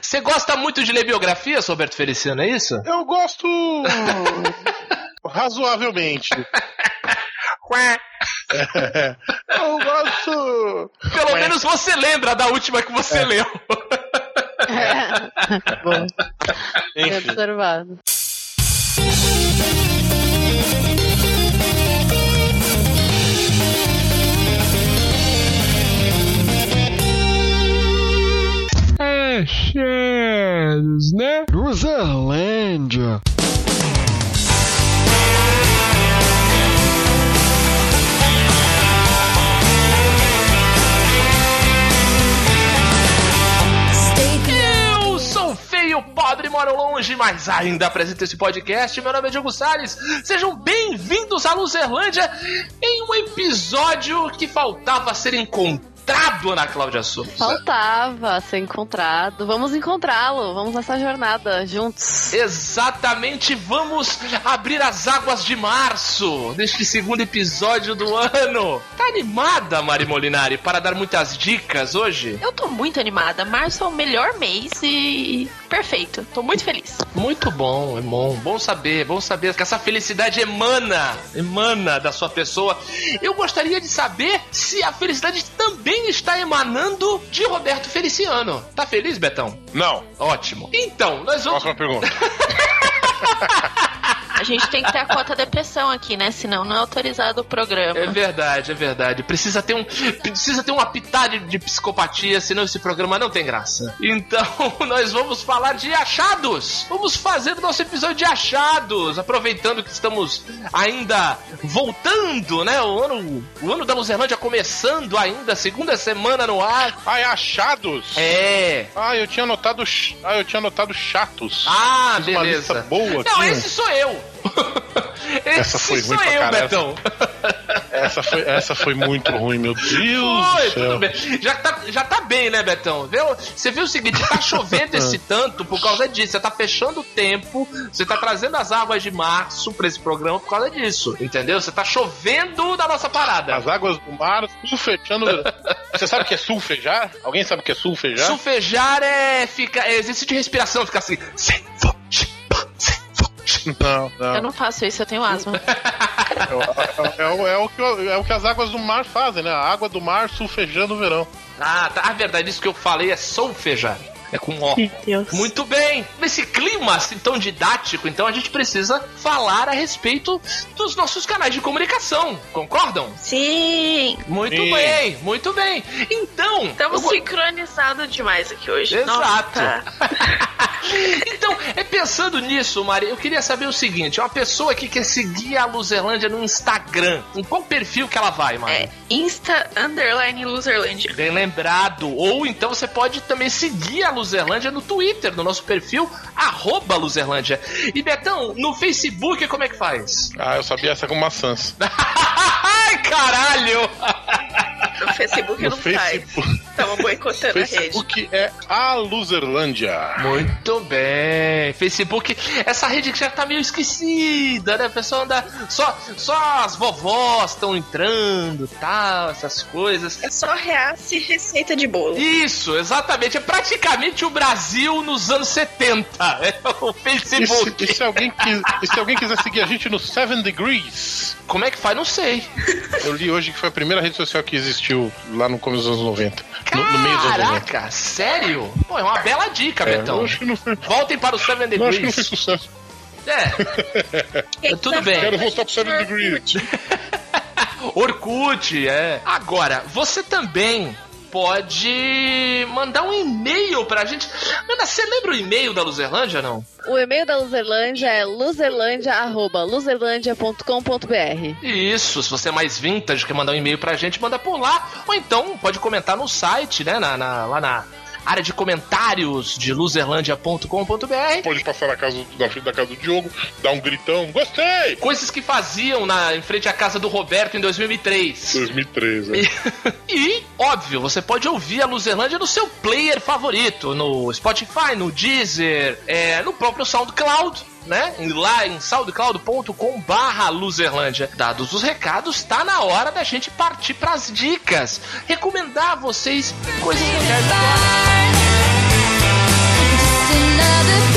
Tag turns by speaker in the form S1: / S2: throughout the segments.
S1: Você gosta muito de ler biografias, Roberto Feliciano, é isso?
S2: Eu gosto razoavelmente. É. Eu gosto.
S1: Pelo menos você lembra da última que você
S2: É.
S1: leu.
S3: Bom, bem
S2: Enfim.
S3: observado.
S4: Achados, né?
S5: Luzerlândia.
S1: Eu sou feio, pobre, moro longe, mas ainda apresento esse podcast. Meu nome é Diogo Salles. Sejam bem-vindos à Luzerlândia em um episódio que faltava ser encontrado, Ana Cláudia Souza.
S3: Faltava ser encontrado. Vamos encontrá-lo. Vamos nessa jornada juntos.
S1: Exatamente, vamos abrir as águas de março neste segundo episódio do ano. Tá animada, Mari Molinari, para dar muitas dicas hoje?
S6: Eu tô muito animada. Março é o melhor mês e perfeito. Tô muito feliz.
S1: Muito bom, é bom. Bom saber, bom saber que essa felicidade emana, emana da sua pessoa. Eu gostaria de saber se a felicidade também está emanando de Roberto Feliciano. Tá feliz, Betão?
S2: Não,
S1: Ótimo. Então, nós vamos.
S2: próxima pergunta.
S6: A gente tem que ter a cota depressão aqui, né? Senão não é autorizado o programa.
S1: É verdade, é verdade. Precisa ter um, precisa ter uma pitada de psicopatia, senão esse programa não tem graça. Então, nós vamos falar de achados. Vamos fazer o nosso episódio de achados, aproveitando que estamos ainda voltando, né? O ano, o ano da Luzerlândia começando ainda, segunda semana no ar.
S2: Ah, é achados?
S1: É.
S2: Ah, eu tinha anotado. Ah, eu tinha anotado chatos.
S1: Ah,
S2: Fiz uma lista
S1: beleza.
S2: boa
S1: Não,
S2: aqui.
S1: esse sou eu.
S2: Essa foi ruim pra
S1: eu,
S2: caralho.
S1: Betão.
S2: Essa foi, essa foi muito ruim, meu Deus
S1: Foi, tudo bem. Já tá, já tá bem, né, Betão? Viu? Você viu o seguinte, tá chovendo esse tanto por causa disso. Você tá fechando o tempo, você tá trazendo as águas de março pra esse programa por causa disso. Entendeu? Você tá chovendo da nossa parada.
S2: As águas do mar sulfejando. Você sabe o que é sulfejar? Alguém sabe o que é sulfejar?
S1: Sulfejar é, fica, é exercício de respiração, fica assim. Sem.
S2: Não, não.
S6: Eu não faço isso, eu tenho asma.
S2: É, o- é o- é o que, é o que as águas do mar fazem, né? A água do mar sulfejando o verão.
S1: Ah, tá. A verdade, isso que eu falei é solfejar. É com O.
S6: Deus.
S1: Muito bem. Nesse clima assim tão didático, então a gente precisa falar a respeito dos nossos canais de comunicação. Concordam?
S6: Sim!
S1: Muito
S2: Sim.
S1: bem, muito bem. Então,
S6: Estamos
S1: eu
S6: sincronizados demais aqui hoje.
S1: Exato.
S6: Nossa.
S1: então, é pensando nisso, Mari, eu queria saber o seguinte: uma pessoa que quer seguir a Luzerlândia no Instagram, em qual perfil que ela vai, Mari?
S6: É Insta Underline Loserland.
S1: Bem lembrado. Ou então você pode também seguir a Luzerlândia no Twitter, no nosso perfil, arroba Luzerlândia. E Betão, no Facebook, como é que faz?
S2: Ah, eu sabia essa com maçãs.
S1: Ai, caralho!
S6: No Facebook
S2: No
S6: não faz.
S2: Facebook,
S6: Tava boicotando a rede.
S2: Facebook é a Luzerlândia.
S1: Muito bem. Facebook, essa rede que já tá meio esquecida, né? O pessoal anda. Só, só as vovós estão entrando tal, essas coisas.
S6: É só reace e receita de bolo.
S1: Isso, exatamente. É praticamente o Brasil nos anos 70. É o
S2: E se,
S1: Facebook.
S2: e se alguém quis- e se alguém quiser seguir a gente no Seven Degrees?
S1: Como é que faz? Não sei.
S2: Eu li hoje que foi a primeira rede social que existiu lá no começo dos anos 90. No, no meio dos anos 90.
S1: Caraca, sério? Pô, é uma bela dica,
S2: É,
S1: Betão.
S2: foi,
S1: Voltem para o Seven
S2: eu acho que não
S1: Degrees.
S2: fez sucesso.
S1: É, tudo bem.
S2: Quero voltar pro Seven Degrees.
S1: Orkut, é. Agora, você também pode mandar um e-mail pra gente. Ana, você lembra o e-mail da Luzerlândia, não?
S3: O e-mail da Luzerlândia é luzerlândia.luzerlândia.com.br.
S1: Isso, se você é mais vintage, quer mandar um e-mail pra gente, manda por lá. Ou então pode comentar no site, né? Na, na- lá na área de comentários de luzerlândia.com.br.
S2: Pode passar na casa, na frente da casa do Diogo, dar um gritão. Gostei!
S1: Coisas que faziam na, em frente à casa do Roberto em 2003.
S2: 2013.
S1: E, e, óbvio, você pode ouvir a Luzerlândia no seu player favorito, no Spotify, no Deezer, é, no próprio SoundCloud. Né? Lá em soundcloud.com barra Luzerlândia. Dados os recados, tá na hora da gente partir pras dicas. Recomendar a vocês coisas legais agora. another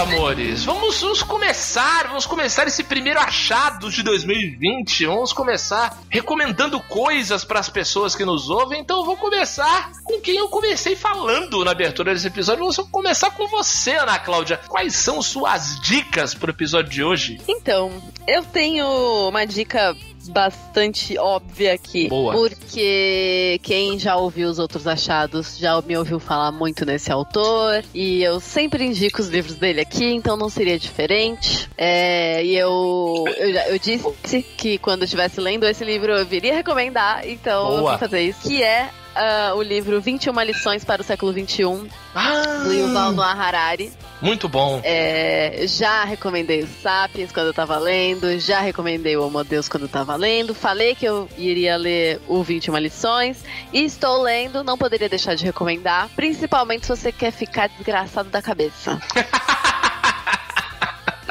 S1: amores. Vamos, vamos começar. Vamos começar esse primeiro achado de 2020. Vamos começar recomendando coisas para as pessoas que nos ouvem. Então eu vou começar com quem eu comecei falando na abertura desse episódio. Vou começar com você, Ana Cláudia. Quais são suas dicas pro episódio de hoje?
S3: Então, eu tenho uma dica bastante óbvia aqui.
S1: Boa.
S3: Porque quem já ouviu os outros achados já me ouviu falar muito nesse autor. E eu sempre indico os livros dele aqui, então não seria diferente. É, e eu, eu, eu disse que quando eu estivesse lendo esse livro eu viria recomendar, então eu
S1: Boa.
S3: vou fazer isso. Que é ah, o livro 21 lições para o século XXI,
S1: Ah,
S3: do Yuval Noah Harari.
S1: Muito bom.
S3: É, já recomendei o Sapiens quando eu tava lendo, já recomendei o Homo Deus quando eu tava lendo, falei que eu iria ler o 21 lições e estou lendo, não poderia deixar de recomendar, principalmente se você quer ficar desgraçado da cabeça.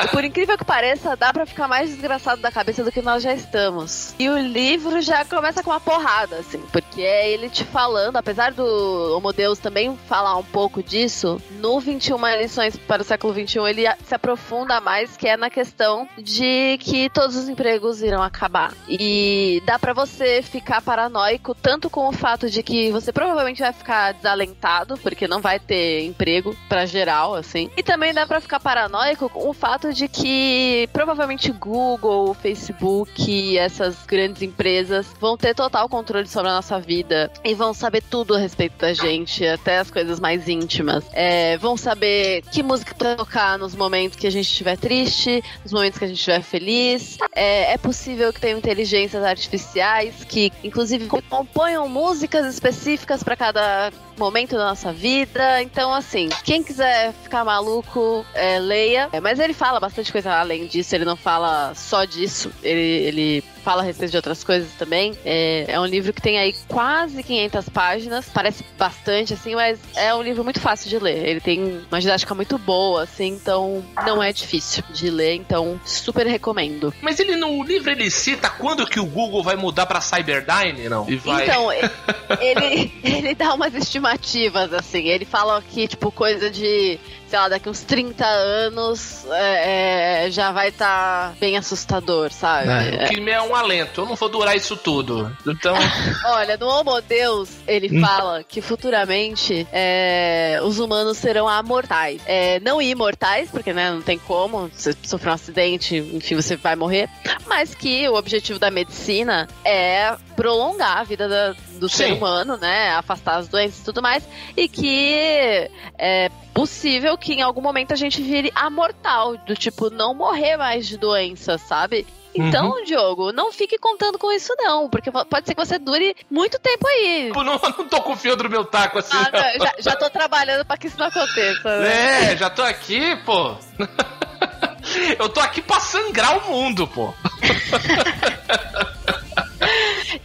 S3: Por incrível que pareça, dá pra ficar mais desgraçado da cabeça do que nós já estamos. E o livro já começa com uma porrada, assim, porque é ele te falando, apesar do Homo Deus também falar um pouco disso, no 21 lições para o século 21 ele se aprofunda mais, que é na questão de que todos os empregos irão acabar. E dá pra você ficar paranoico tanto com o fato de que você provavelmente vai ficar desalentado, porque não vai ter emprego pra geral, assim. E também dá pra ficar paranoico com o fato de que provavelmente Google, Facebook, essas grandes empresas vão ter total controle sobre a nossa vida e vão saber tudo a respeito da gente, até as coisas mais íntimas. É, vão saber que música tocar nos momentos que a gente estiver triste, nos momentos que a gente estiver feliz. É, é possível que tenham inteligências artificiais que, inclusive, componham músicas específicas para cada momento da nossa vida. Então, assim, quem quiser ficar maluco, é, leia. É, mas ele fala bastante coisa além disso, ele não fala só disso. Ele, ele fala a respeito de outras coisas também. É, é um livro que tem aí quase 500 páginas. Parece bastante, assim, mas é um livro muito fácil de ler. Ele tem uma didática muito boa, assim, então não é difícil de ler. Então, super recomendo.
S1: Mas ele no livro ele cita quando que o Google vai mudar pra Cyberdyne, não? E vai...
S3: Então, ele, ele dá umas estimativas, assim. Ele fala que, tipo, coisa de, sei lá, daqui uns 30 anos é, é, já vai estar bem assustador, sabe?
S1: É, o que é um alento. Eu não vou durar isso tudo. Então,
S3: Olha, no Homo Deus, ele
S1: Hum.
S3: fala que futuramente é, os humanos serão amortais. É, não imortais, porque né, não tem como, você sofrer um acidente, enfim, você vai morrer. Mas que o objetivo da medicina é prolongar a vida da- do ser
S1: Sim.
S3: humano, né? Afastar as doenças e tudo mais. E que é possível que em algum momento a gente vire amortal, do tipo, não morrer mais de doença, sabe? Então, Diogo, não fique contando com isso, não, porque pode ser que você dure muito tempo aí.
S1: eu não, não tô confiando no meu taco assim.
S3: Ah,
S1: não,
S3: já, já tô trabalhando pra que isso não aconteça, né?
S1: É, já tô aqui, pô. Eu tô aqui pra sangrar o mundo, pô.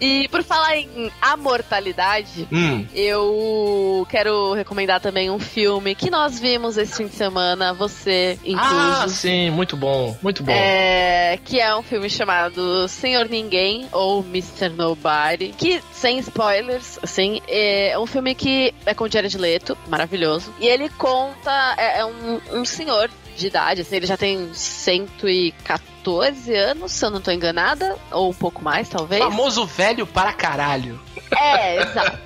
S3: E por falar em amortalidade,
S1: Hum.
S3: eu quero recomendar também um filme que nós vimos esse fim de semana, você incluso.
S1: Ah, sim, muito bom, muito bom.
S3: É, que é um filme chamado Senhor Ninguém ou Mr. Nobody, que sem spoilers, assim, é um filme que é com Jared Leto, maravilhoso, e ele conta é, é um, um senhor de idade, assim, ele já tem 114 anos, se eu não tô enganada, ou um pouco mais, talvez.
S1: Famoso velho para caralho.
S3: É, exato.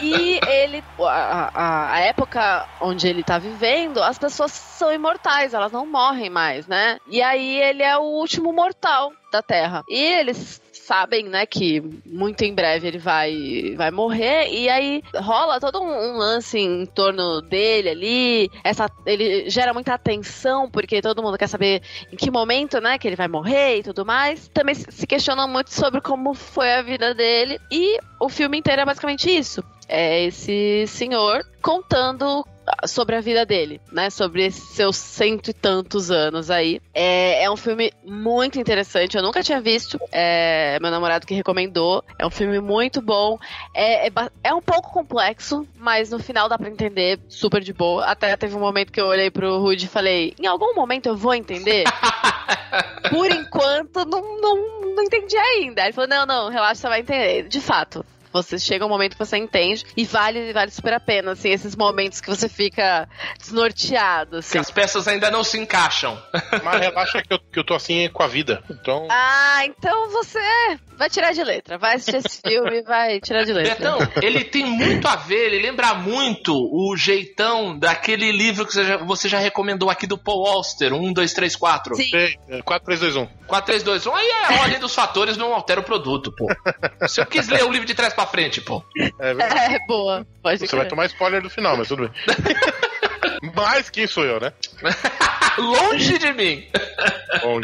S3: E ele, a, a- a época onde ele tá vivendo, as pessoas são imortais, elas não morrem mais, né? E aí ele é o último mortal da Terra. E eles sabem, né, que muito em breve ele vai, vai morrer, e aí rola todo um, um lance em torno dele ali, essa, ele gera muita atenção, porque todo mundo quer saber em que momento, né, que ele vai morrer e tudo mais. Também se questionam muito sobre como foi a vida dele, e o filme inteiro é basicamente isso. É esse senhor contando sobre a vida dele, né? Sobre esses seus cento e tantos anos aí. É, é um filme muito interessante, eu nunca tinha visto. É meu namorado que recomendou. É um filme muito bom. É, é, é um pouco complexo, mas no final dá pra entender super de boa. Até teve um momento que eu olhei pro Rudy e falei: em algum momento eu vou entender. Por enquanto, não, não, não entendi ainda. Ele falou: não, não, relaxa, você vai entender. De fato. Você chega um momento que você entende e vale, vale super a pena, assim, esses momentos que você fica desnorteado, assim.
S1: Que as peças ainda não se encaixam.
S2: Mas relaxa que eu, que eu tô assim com a vida. Então.
S3: Ah, então você vai tirar de letra. Vai assistir esse filme e vai tirar de letra.
S1: Betão, ele tem muito a ver, ele lembra muito o jeitão daquele livro que você já, você já recomendou aqui do Paul Auster, 1, 2, 3, 4.
S3: Sim.
S2: Sei, é 4, 3, 2, 1.
S1: 4, 3, 2, 1. Aí é a ordem dos fatores não altera o produto, pô. Se eu quis ler o livro de trás pra frente, pô.
S2: É verdade.
S3: É, boa. Pode
S2: Você
S3: crer.
S2: vai tomar spoiler do final, mas tudo bem. Mas quem sou eu, né?
S1: Longe de mim.
S2: Bom,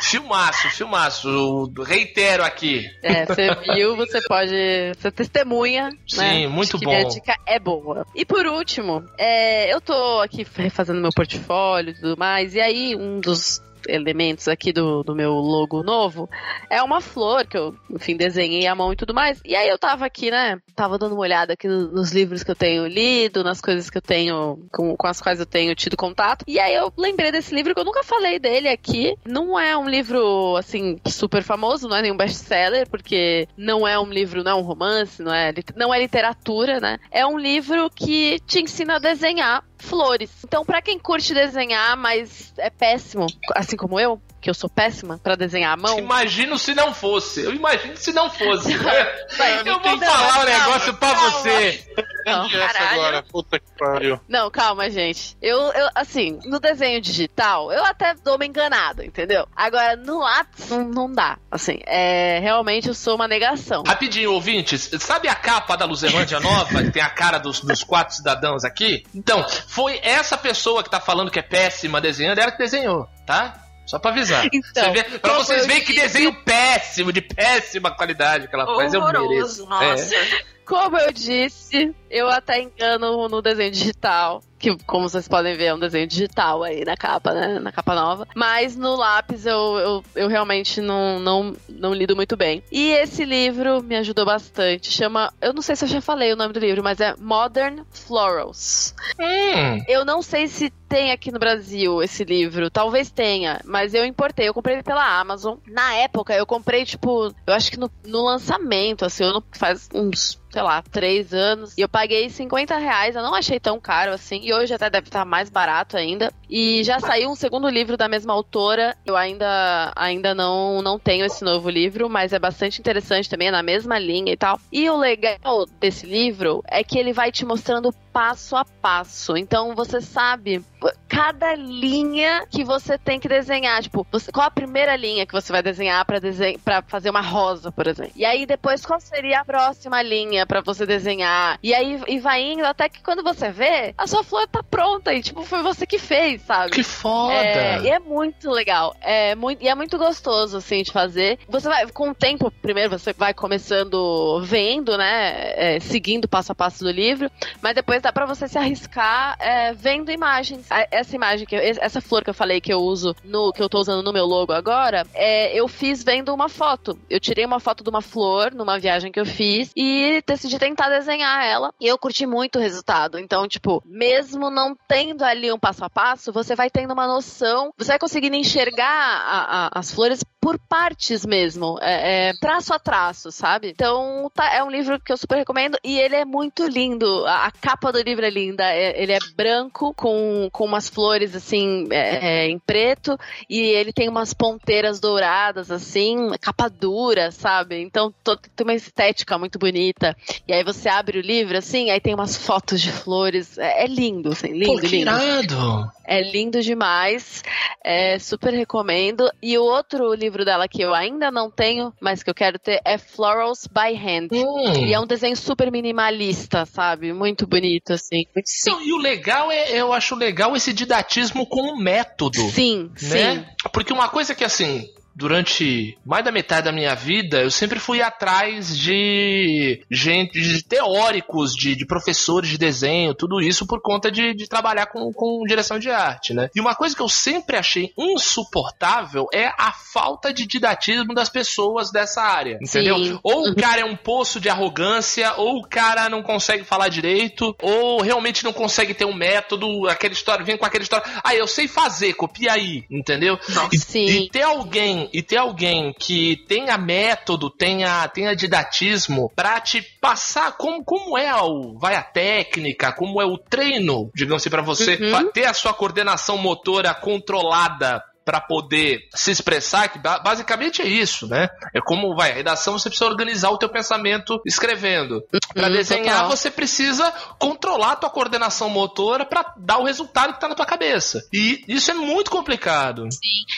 S1: Filmaço, filmaço. Reitero aqui.
S3: É, você viu, você pode. Você testemunha.
S1: Sim,
S3: né?
S1: muito
S3: Acho que
S1: bom.
S3: Minha dica é boa. E por último, é, eu tô aqui refazendo meu portfólio e tudo mais, e aí um dos elementos aqui do, do meu logo novo é uma flor que eu, enfim, desenhei à mão e tudo mais. E aí eu tava aqui, né? Tava dando uma olhada aqui no- nos livros que eu tenho lido, nas coisas que eu tenho, com, com as quais eu tenho tido contato. E aí eu lembrei desse livro que eu nunca falei dele aqui. Não é um livro, assim, super famoso, não é nenhum best-seller, porque não é um livro, não é um romance, não é, não é literatura, né? É um livro que te ensina a desenhar flores. Então, pra quem curte desenhar, mas é péssimo, assim como eu, que eu sou péssima pra desenhar à mão.
S1: Imagino se não fosse. Eu imagino se não fosse.
S3: Vai,
S1: Eu vou falar um negócio pra
S3: calma.
S1: você.
S3: Não,
S2: entendi essa
S6: caralho.
S2: agora. Puta que pariu.
S3: Não, calma, gente. Eu, eu, assim, no desenho digital, eu até dou uma enganada, entendeu? Agora, no lápis, não, não dá. Assim, é, realmente eu sou uma negação.
S1: Rapidinho, ouvintes, sabe a capa da Luzerlândia Nova, que tem a cara dos, dos quatro cidadãos aqui? Então, foi essa pessoa que tá falando que é péssima desenhando, ela que desenhou, tá? Só pra avisar.
S3: Então,
S1: Você vê- pra vocês verem que desenho péssimo, de péssima qualidade que ela faz, eu mereço.
S6: Horroroso, nossa.
S3: Como eu disse, eu até engano no desenho digital. Que, como vocês podem ver, é um desenho digital aí na capa, né? Na capa nova. Mas no lápis eu, eu, eu realmente não, não, não lido muito bem. E esse livro me ajudou bastante. Chama. Eu não sei se eu já falei o nome do livro, mas é Modern Florals.
S1: Hum,
S3: Eu não sei se tem aqui no Brasil esse livro. Talvez tenha, mas eu importei. Eu comprei ele pela Amazon. Na época, eu comprei, tipo, eu acho que no, no lançamento, assim, eu não, faz uns, sei lá, três anos. E eu paguei 50 reais. Eu não achei tão caro assim. E hoje até deve estar mais barato ainda. E já saiu um segundo livro da mesma autora. Eu ainda, ainda não, não tenho esse novo livro, mas é bastante interessante também, é na mesma linha e tal. E o legal desse livro é que ele vai te mostrando passo a passo. Então você sabe cada linha que você tem que desenhar. Tipo, você- qual a primeira linha que você vai desenhar desen para fazer uma rosa, por exemplo. E aí depois qual seria a próxima linha pra você desenhar. E aí e vai indo até que quando você vê, a sua flor tá pronta e tipo foi você que fez, sabe?
S1: que foda.
S3: É, e é muito legal. É muito, e é muito gostoso, assim, de fazer. Você vai, com o tempo, primeiro você vai começando vendo, né? é, seguindo passo a passo do livro. Mas depois dá pra você se arriscar é, vendo imagens. Essa imagem, que eu- essa flor que eu falei que eu uso, no que eu tô usando no meu logo agora, é, eu fiz vendo uma foto. Eu tirei uma foto de uma flor numa viagem que eu fiz e decidi tentar desenhar ela. E eu curti muito o resultado. Então, tipo, mesmo não tendo ali um passo a passo, você vai tendo uma noção, você vai conseguindo enxergar a- a- as flores por partes mesmo, é, é, traço a traço, sabe? Então, tá- é um livro que eu super recomendo e ele é muito lindo. A, a capa do livro é linda, é- ele é branco com, com umas flores assim é, é, em preto e ele tem umas ponteiras douradas assim, capa dura, sabe? Então tem uma estética muito bonita. E aí você abre o livro assim, aí tem umas fotos de flores, é, é lindo, assim, lindo,
S1: Pô, que
S3: lindo.
S1: irado.
S3: É lindo demais. É, super recomendo. E o outro livro dela que eu ainda não tenho, mas que eu quero ter, é Florals by Hand.
S1: Hum.
S3: E é um desenho super minimalista, sabe? Muito bonito, assim. Muito.
S1: Não, e o legal é, eu acho legal esse didatismo com o método.
S3: Sim, sim.
S1: né? Porque uma coisa que assim, durante mais da metade da minha vida, eu sempre fui atrás de gente, de teóricos, de, de professores de desenho, tudo isso por conta de, de trabalhar com, com direção de arte, né? E uma coisa que eu sempre achei insuportável é a falta de didatismo das pessoas dessa área, entendeu?
S3: Sim.
S1: Ou o cara é um poço de arrogância, ou o cara não consegue falar direito, ou realmente não consegue ter um método, aquela história, vem com aquela história, ah, eu sei fazer, copia aí, entendeu? E,
S3: Sim.
S1: e ter alguém e ter alguém que tenha método, tenha, tenha didatismo pra te passar como, como é o, vai a técnica, como é o treino, digamos assim, pra você
S3: Uhum.
S1: fa- ter a sua coordenação motora controlada pra poder se expressar, que ba- basicamente é isso, né? É como vai, a redação você precisa organizar o teu pensamento escrevendo. Pra
S3: Uhum,
S1: desenhar
S3: total.
S1: você precisa controlar a tua coordenação motora pra dar o resultado que tá na tua cabeça. E isso é muito complicado.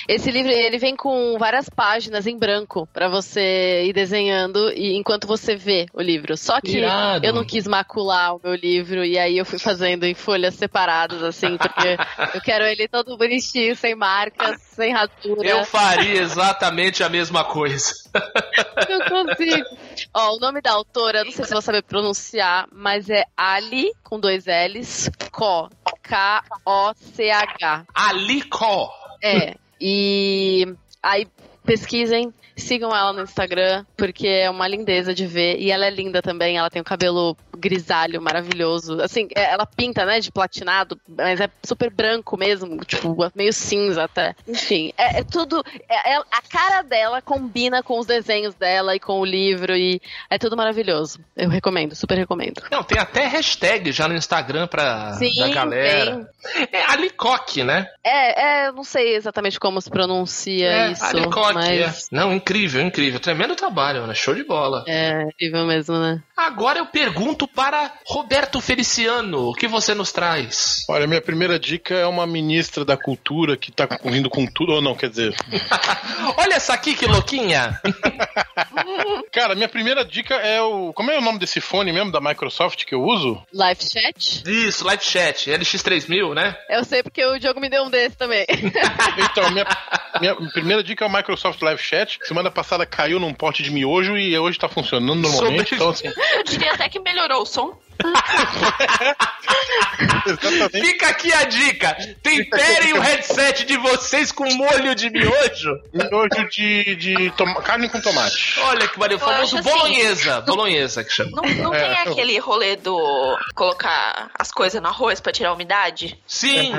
S3: Esse livro ele vem com várias páginas em branco pra você ir desenhando e enquanto você vê o livro. Só que
S1: Irado.
S3: eu não quis macular o meu livro e aí eu fui fazendo em folhas separadas assim, porque eu quero ele todo bonitinho, sem marcas, sem rasura.
S1: Eu faria exatamente a mesma coisa.
S3: Eu consigo. Ó, o nome da autora, não sei se eu vou saber pronunciar, mas é Ali, com dois L's, Ko. K-O-C-H.
S1: Alicó.
S3: É. E aí pesquisem, sigam ela no Instagram, porque é uma lindeza de ver. E ela é linda também, ela tem o cabelo grisalho, maravilhoso. Assim, é- ela pinta, né, de platinado, mas é super branco mesmo, tipo, meio cinza até. Enfim, é, é tudo. é- é- a cara dela combina com os desenhos dela e com o livro, e é tudo maravilhoso. Eu recomendo, super recomendo.
S1: Não, tem até hashtag já no Instagram pra,
S3: Sim,
S1: da galera. É Alicoque, né?
S3: É, é, não sei exatamente como se pronuncia isso,
S1: Alicoque,
S3: mas
S1: é. Não, incrível, incrível. Tremendo trabalho, né? Show de bola.
S3: é incrível mesmo, né?
S1: Agora eu pergunto para Roberto Feliciano, o que você nos traz?
S2: Olha, minha primeira dica é uma ministra da cultura que tá vindo com tudo, ou não, quer dizer.
S1: Olha essa aqui que louquinha!
S2: Cara, minha primeira dica é o. Como é o nome desse fone mesmo da Microsoft que eu uso?
S3: Live chat?
S1: Isso, live chat, LX3000, né?
S3: Eu sei porque o Diogo me deu um desse também.
S2: Então, minha, minha primeira dica é o Microsoft Live Chat. Semana passada caiu num pote de miojo e hoje tá funcionando normalmente.
S1: Sobre-
S2: Então, assim,
S6: diria até que melhorou o som.
S1: Fica aqui a dica: temperem o headset de vocês com molho de miojo.
S2: Miojo de, de toma- carne com tomate.
S1: Olha que valeu, o famoso
S6: acho assim,
S1: bolonhesa. Bolonhesa que chama.
S6: Não, não
S2: É.
S6: tem aquele rolê do colocar as coisas no arroz pra tirar a umidade?
S1: Sim,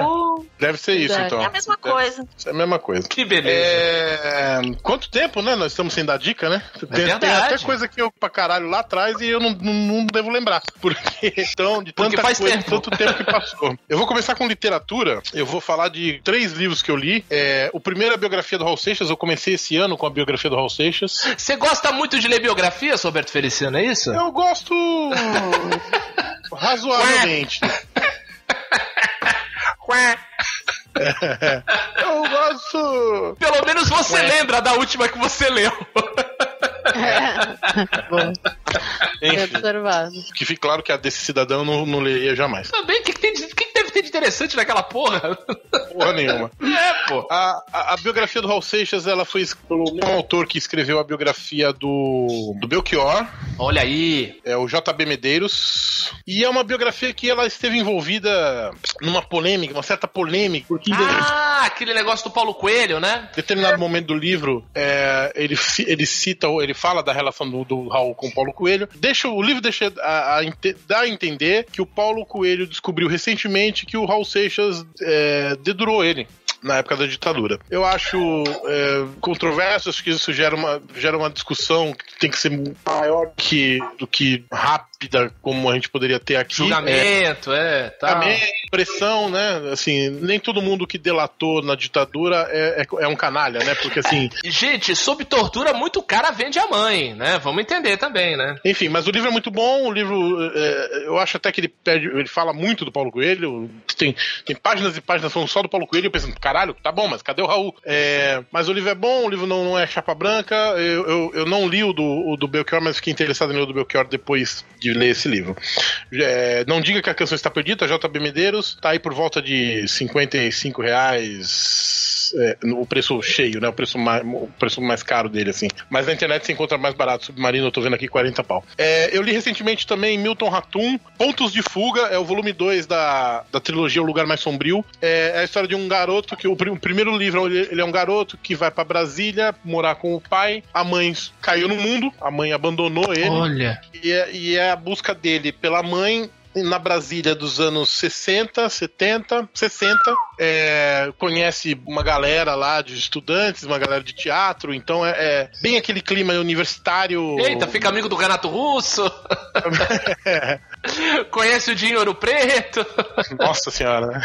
S2: Deve ser isso, então.
S6: É a mesma coisa.
S2: É a mesma coisa.
S1: que beleza.
S2: É... Quanto tempo, né? Nós estamos sem dar dica, né? Tem, tem
S1: verdade.
S2: até coisa que eu pra caralho lá atrás e eu não, não, não devo lembrar. Porque então, de tanta
S1: faz
S2: coisa,
S1: tempo.
S2: tanto tempo que passou. Eu vou começar com literatura. Eu vou falar de três livros que eu li. É, o primeiro é a biografia do Raul Seixas. Eu comecei esse ano com a biografia do Raul Seixas.
S1: Você gosta muito de ler biografias, Roberto Feliciano, é isso?
S2: Eu gosto razoavelmente. Eu gosto.
S1: Pelo menos você lembra da última que você leu.
S3: Bom, bem
S2: Enfim,
S3: observado.
S2: que fique claro que a desse cidadão eu não, não leria jamais.
S1: Também, o que, que, tem de- o que que deve ter de interessante naquela porra?
S2: Porra nenhuma.
S1: É, pô.
S2: A, a, a biografia do Raul Seixas, ela foi pelo mesmo autor que escreveu a biografia do, do Belchior,
S1: Olha aí.
S2: é o JB Medeiros. E é uma biografia que ela esteve envolvida numa polêmica, uma certa polêmica, porque em
S1: Ah, aquele negócio do Paulo Coelho, né?
S2: determinado momento do livro, é, ele, ele cita, ele fala da relação do, do Raul com o Paulo Coelho. Deixa, o livro deixa a, a dá a entender que o Paulo Coelho descobriu recentemente que o Raul Seixas é, dedurou ele. Na época da ditadura. Eu acho é, controverso, acho que isso gera uma, gera uma discussão que tem que ser maior que, do que rápida, como a gente poderia ter aqui. É,
S1: Julgamento, é, tá.
S2: também pressão, né? Assim, nem todo mundo que delatou na ditadura é, é, é um canalha, né? Porque assim,
S1: Gente, sob tortura, muito cara vende a mãe, né? Vamos entender também, né?
S2: enfim, mas o livro é muito bom. O livro, é, eu acho até que ele pede, ele fala muito do Paulo Coelho. Tem, tem páginas e páginas falando só do Paulo Coelho. Eu pensando, caralho, tá bom, mas cadê o Raul? É, mas o livro é bom, o livro não, não é chapa branca. Eu, eu, eu não li o do, o do Belchior, mas fiquei interessado em ler o do Belchior depois de ler esse livro. É, não diga que a canção está perdida, JB Medeiros, tá aí por volta de 55 reais. é, no- o preço cheio, né? O preço, mais, o preço mais caro dele, assim. Mas na internet você encontra mais barato. Submarino, eu tô vendo aqui 40 pau. É, eu li recentemente também Milton Ratum, Pontos de Fuga, é o volume 2 da, da trilogia O Lugar Mais Sombrio. É, é a história de um garoto que. O, pri- o primeiro livro, ele, é um garoto que vai pra Brasília morar com o pai. A mãe caiu no mundo, a mãe abandonou ele.
S1: Olha.
S2: E é, e é a busca dele pela mãe na Brasília dos anos 60, 70, 60. É, conhece uma galera lá de estudantes, uma galera de teatro, então é, é bem aquele clima universitário.
S1: Eita, fica amigo do Renato Russo.
S2: É.
S1: Conhece o Dinho Ouro Preto.
S2: Nossa senhora, né?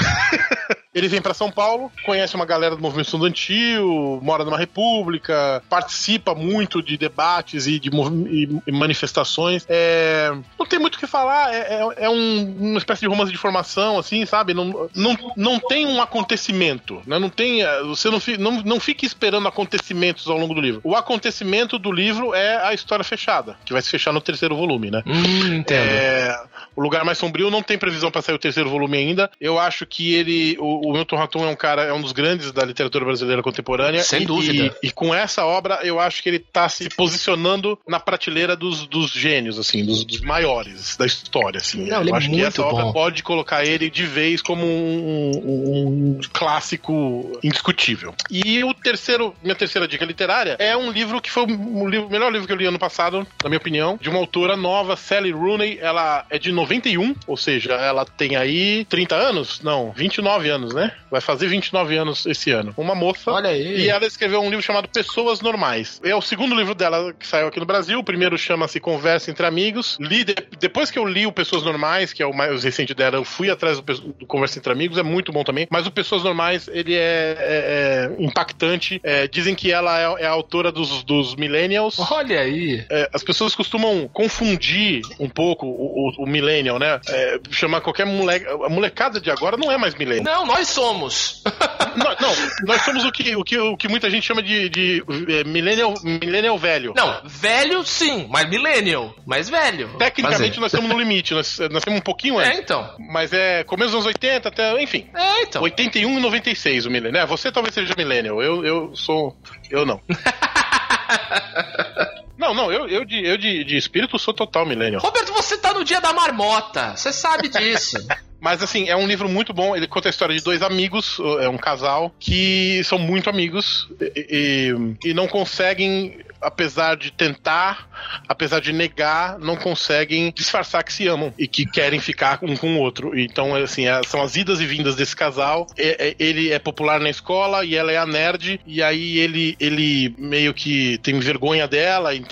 S2: Ele vem pra São Paulo, conhece uma galera do movimento estudantil, mora numa república, participa muito de debates e de e- manifestações. É, não tem muito o que falar, é, é- é um- uma espécie de romance de formação, assim, sabe? Não, não, não tem um acontecimento, né? Não tem. é, Você não, não, não fique esperando acontecimentos ao longo do livro. O acontecimento do livro é a história fechada, que vai se fechar no terceiro volume, né?
S1: Hum, entendo.
S2: É, o Lugar Mais Sombrio não tem previsão para sair o terceiro volume ainda. Eu acho que ele. O, o Milton Raton é um cara, é um dos grandes da literatura brasileira contemporânea.
S1: Sem
S2: E-
S1: dúvida.
S2: E, e com essa obra, eu acho que ele tá se posicionando na prateleira dos, dos gênios, assim, dos, dos maiores da história, assim.
S1: Não,
S2: eu
S1: é
S2: acho que
S1: muito
S2: essa obra
S1: bom.
S2: pode colocar ele de vez como um, um- um clássico indiscutível. E o terceiro, minha terceira dica literária é um livro que foi o livro- o melhor livro que eu li ano passado, na minha opinião, de uma autora nova, Sally Rooney. Ela é de 91, ou seja, ela tem aí 30 anos? Não, 29 anos, né? Vai fazer 29 anos esse ano. Uma moça.
S1: Olha aí.
S2: E ela escreveu um livro chamado Pessoas Normais. É o segundo livro dela que saiu aqui no Brasil. O primeiro chama-se Conversa entre Amigos. Li de- depois que eu li o Pessoas Normais, que é o mais recente dela, eu fui atrás do, do Conversa entre Amigos. É muito bom também. Mas o Pessoas Normais, ele é, é- é impactante. É, dizem que ela é, é a autora dos, dos Millennials.
S1: Olha aí.
S2: É, as pessoas costumam confundir um pouco o, o, o millennial, né? É, chamar qualquer moleque. A molecada de agora não é mais millennial.
S1: Não, nós somos.
S2: Não, não, nós somos o que, o que, o que muita gente chama de, de é, millennial, millennial velho.
S1: Não, velho sim, mas millennial, mais velho.
S2: Tecnicamente
S1: Mas
S2: nós estamos no limite, nós, nós temos um pouquinho
S1: é.
S2: antes.
S1: É, então.
S2: Mas é começo dos anos 80 até, enfim.
S1: É, então.
S2: 81 e 96 o millennial. É, Você talvez seja millennial, eu, eu sou. Eu não. Não, não, eu, eu, de, eu de, de espírito sou total millennial.
S1: Roberto, você tá no dia da marmota. Você sabe disso.
S2: Mas assim, é um livro muito bom. Ele conta a história de dois amigos, é um casal, que são muito amigos e, e- e não conseguem, apesar de tentar, apesar de negar, não conseguem disfarçar que se amam e que querem ficar um com o outro. Então, assim, é- são as idas e vindas desse casal. É- é- ele é popular na escola e ela é a nerd, e aí ele, ele meio que tem vergonha dela, então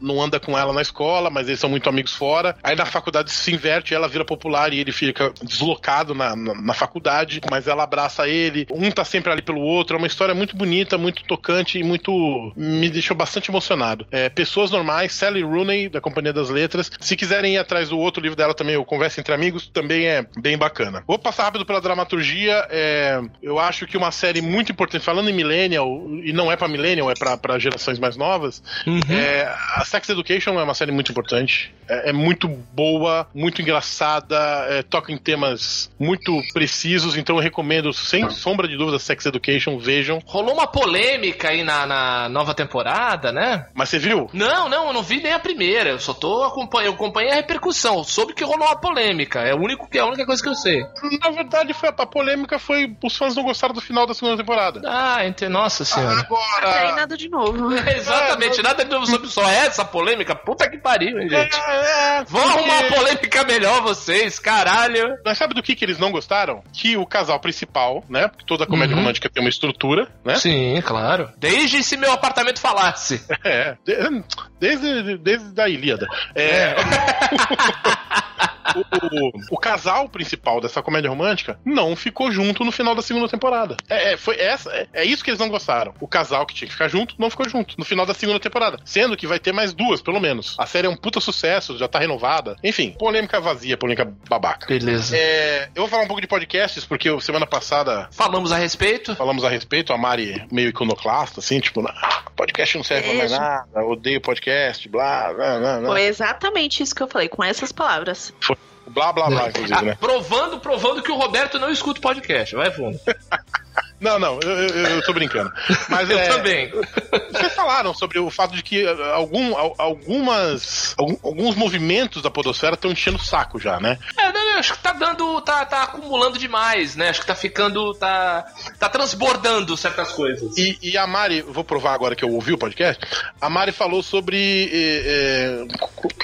S2: não anda com ela na escola, mas eles são muito amigos fora. Aí na faculdade se inverte, ela vira popular e ele fica deslocado na, na, na faculdade, mas ela abraça ele. Um tá sempre ali pelo outro. É uma história muito bonita, muito tocante e muito. me deixou bastante emocionado. É, Pessoas Normais, Sally Rooney, da Companhia das Letras. Se quiserem ir atrás do outro livro dela também, o Conversa Entre Amigos, também é bem bacana. Vou passar rápido pela dramaturgia. é, eu acho que uma série muito importante, falando em Millennial, e não é pra Millennial, é pra, pra gerações mais novas, é, a Sex Education é uma série muito importante. É, é muito boa, muito engraçada, é, toca em temas muito precisos, então eu recomendo, sem sombra de dúvida, Sex Education, vejam.
S1: Rolou uma polêmica aí na, na nova temporada, né?
S2: Mas você viu?
S1: Não, não, eu não vi nem a primeira. Eu só tô acompanhando, eu acompanhei a repercussão. Eu soube que rolou uma polêmica. É o único que é a única coisa que eu sei.
S2: Na verdade, foi, a polêmica foi os fãs não gostaram do final da segunda temporada.
S1: Ah, ente... nossa senhora.
S2: Agora.
S3: nada de novo.
S1: Exatamente, nada de novo sobre só essa polêmica. Puta que pariu, hein, gente.
S2: É, é,
S1: Vão
S2: porque-
S1: arrumar uma polêmica melhor vocês, caralho.
S2: Mas sabe do que, que eles não gostaram? Que o casal principal, né? Porque toda comédia
S1: Uhum.
S2: romântica tem uma estrutura, né?
S1: Sim, claro. Desde se meu apartamento falasse.
S2: É, de- desde, desde a Ilíada. É. o, o- o casal principal dessa comédia romântica não ficou junto no final da segunda temporada. É, é, foi essa, é, é isso que eles não gostaram. O casal que tinha que ficar junto não ficou junto no final da segunda temporada. Sendo que vai ter mais duas, pelo menos. A série é um puta sucesso, já tá renovada. Enfim, polêmica vazia, polêmica babaca.
S1: Beleza.
S2: É, eu vou falar um pouco de podcasts, porque eu- semana passada
S1: Falamos a respeito.
S2: falamos a respeito, a Mari meio iconoclasta, assim, tipo, "Ah, podcast não serve pra mais nada, odeio podcast, blá, blá, blá, blá.
S6: Foi exatamente isso que eu falei, com essas palavras.
S2: Blá, blá, blá, inclusive,
S1: Ah,
S2: né?
S1: provando, provando que o Roberto não escuta o podcast. Vai fundo.
S2: Não, não, eu, eu, eu tô brincando. Mas
S1: Eu
S2: é,
S1: também.
S2: vocês falaram sobre o fato de que uh, algum, al- algumas, algum- alguns movimentos da podosfera estão enchendo o saco já, né?
S1: É, não, acho que tá dando. tá, tá acumulando demais, né? Acho que tá ficando. tá. tá transbordando certas coisas.
S2: E, e a Mari, vou provar agora que eu ouvi o podcast. A Mari falou sobre. eh,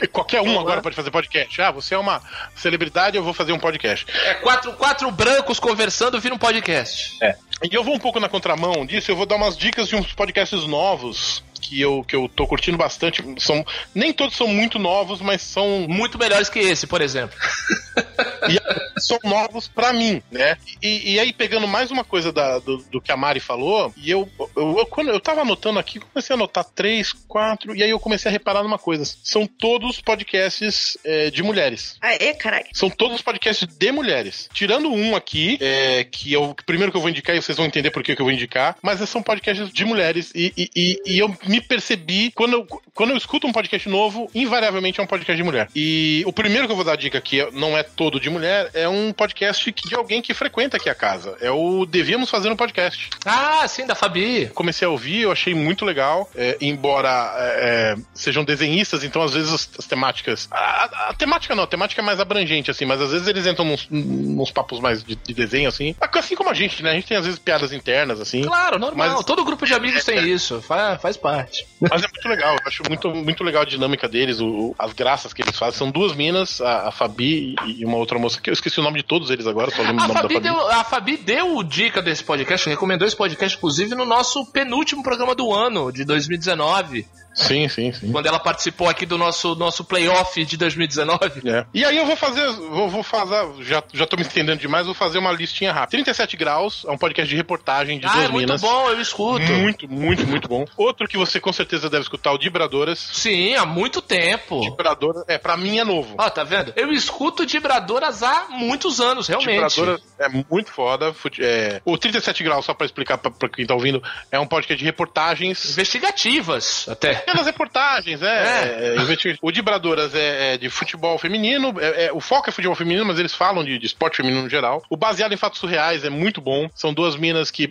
S2: eh, qualquer um agora pode fazer podcast. Ah, você é uma celebridade, eu vou fazer um podcast.
S1: É quatro, quatro brancos conversando vira um podcast.
S2: E eu vou um pouco na contramão disso, eu vou dar umas dicas de uns podcasts novos que eu, que eu tô curtindo bastante. São, nem todos são muito novos, mas são
S1: Muito melhores que esse, por exemplo.
S2: e são novos pra mim, né? E, e aí, pegando mais uma coisa da- do, do que a Mari falou, e eu, eu, eu- quando eu tava anotando aqui, comecei a anotar três, quatro, e aí eu comecei a reparar numa coisa. São todos podcasts é, de mulheres.
S7: Aê, caralho.
S2: São todos podcasts de mulheres. Tirando um aqui, é, que eu que primeiro que eu vou indicar, e vocês vão entender por que que eu vou indicar, mas são podcasts de mulheres. E, e, e- e eu me percebi, quando eu, quando eu escuto um podcast novo, invariavelmente é um podcast de mulher. E o primeiro que eu vou dar dica aqui não é todo de mulher, é um podcast de alguém que frequenta aqui a casa. É o Devíamos Fazer um Podcast
S1: Ah, sim, da Fabi.
S2: comecei a ouvir, eu achei muito legal. é, embora é, é, sejam desenhistas, então às vezes as, as temáticas. A, a- a temática não, a temática é mais abrangente, assim, mas às vezes eles entram nos, nos papos mais de, de desenho, assim. Assim como a gente, né? A gente tem às vezes piadas internas, assim.
S1: Claro, normal.
S2: Mas-
S1: Todo grupo de amigos tem isso. Faz, faz parte.
S2: Mas é muito legal, eu acho muito, muito legal a dinâmica deles, o- as graças que eles fazem. São duas minas, a, a Fabi e uma outra moça, que eu esqueci o nome de todos eles agora, só lembro
S1: A
S2: o nome
S1: Fabi,
S2: da Fabi.
S1: deu, a Fabi deu dica desse podcast, recomendou esse podcast, inclusive, no nosso penúltimo programa do ano, de 2019,
S2: Sim, sim, sim.
S1: quando ela participou aqui do nosso, nosso playoff de 2019.
S2: É. E aí eu vou fazer, vou, vou fazer, já, já tô me estendendo demais, vou fazer uma listinha rápida. 37 graus, é um podcast de reportagem de
S1: Ah,
S2: duas
S1: é muito
S2: minas.
S1: bom, eu escuto.
S2: Muito, muito, muito bom. Outro que você com certeza deve escutar, o Dibradoras.
S1: Sim, há muito tempo.
S2: Dibradoras, é, pra mim é novo.
S1: Ó, tá vendo? Eu escuto Vibradoras há muitos anos, realmente.
S2: Dibradoras é muito foda. É, o 37 graus, só pra explicar pra, pra quem tá ouvindo, é um podcast de reportagens.
S1: Investigativas, até.
S2: Pequenas reportagens, é. é, é, o Dibradoras é, é de futebol feminino. é- é- o foco é futebol feminino, mas eles falam de, de esporte feminino no geral. O Baseado em Fatos Surreais é muito bom. São duas minas que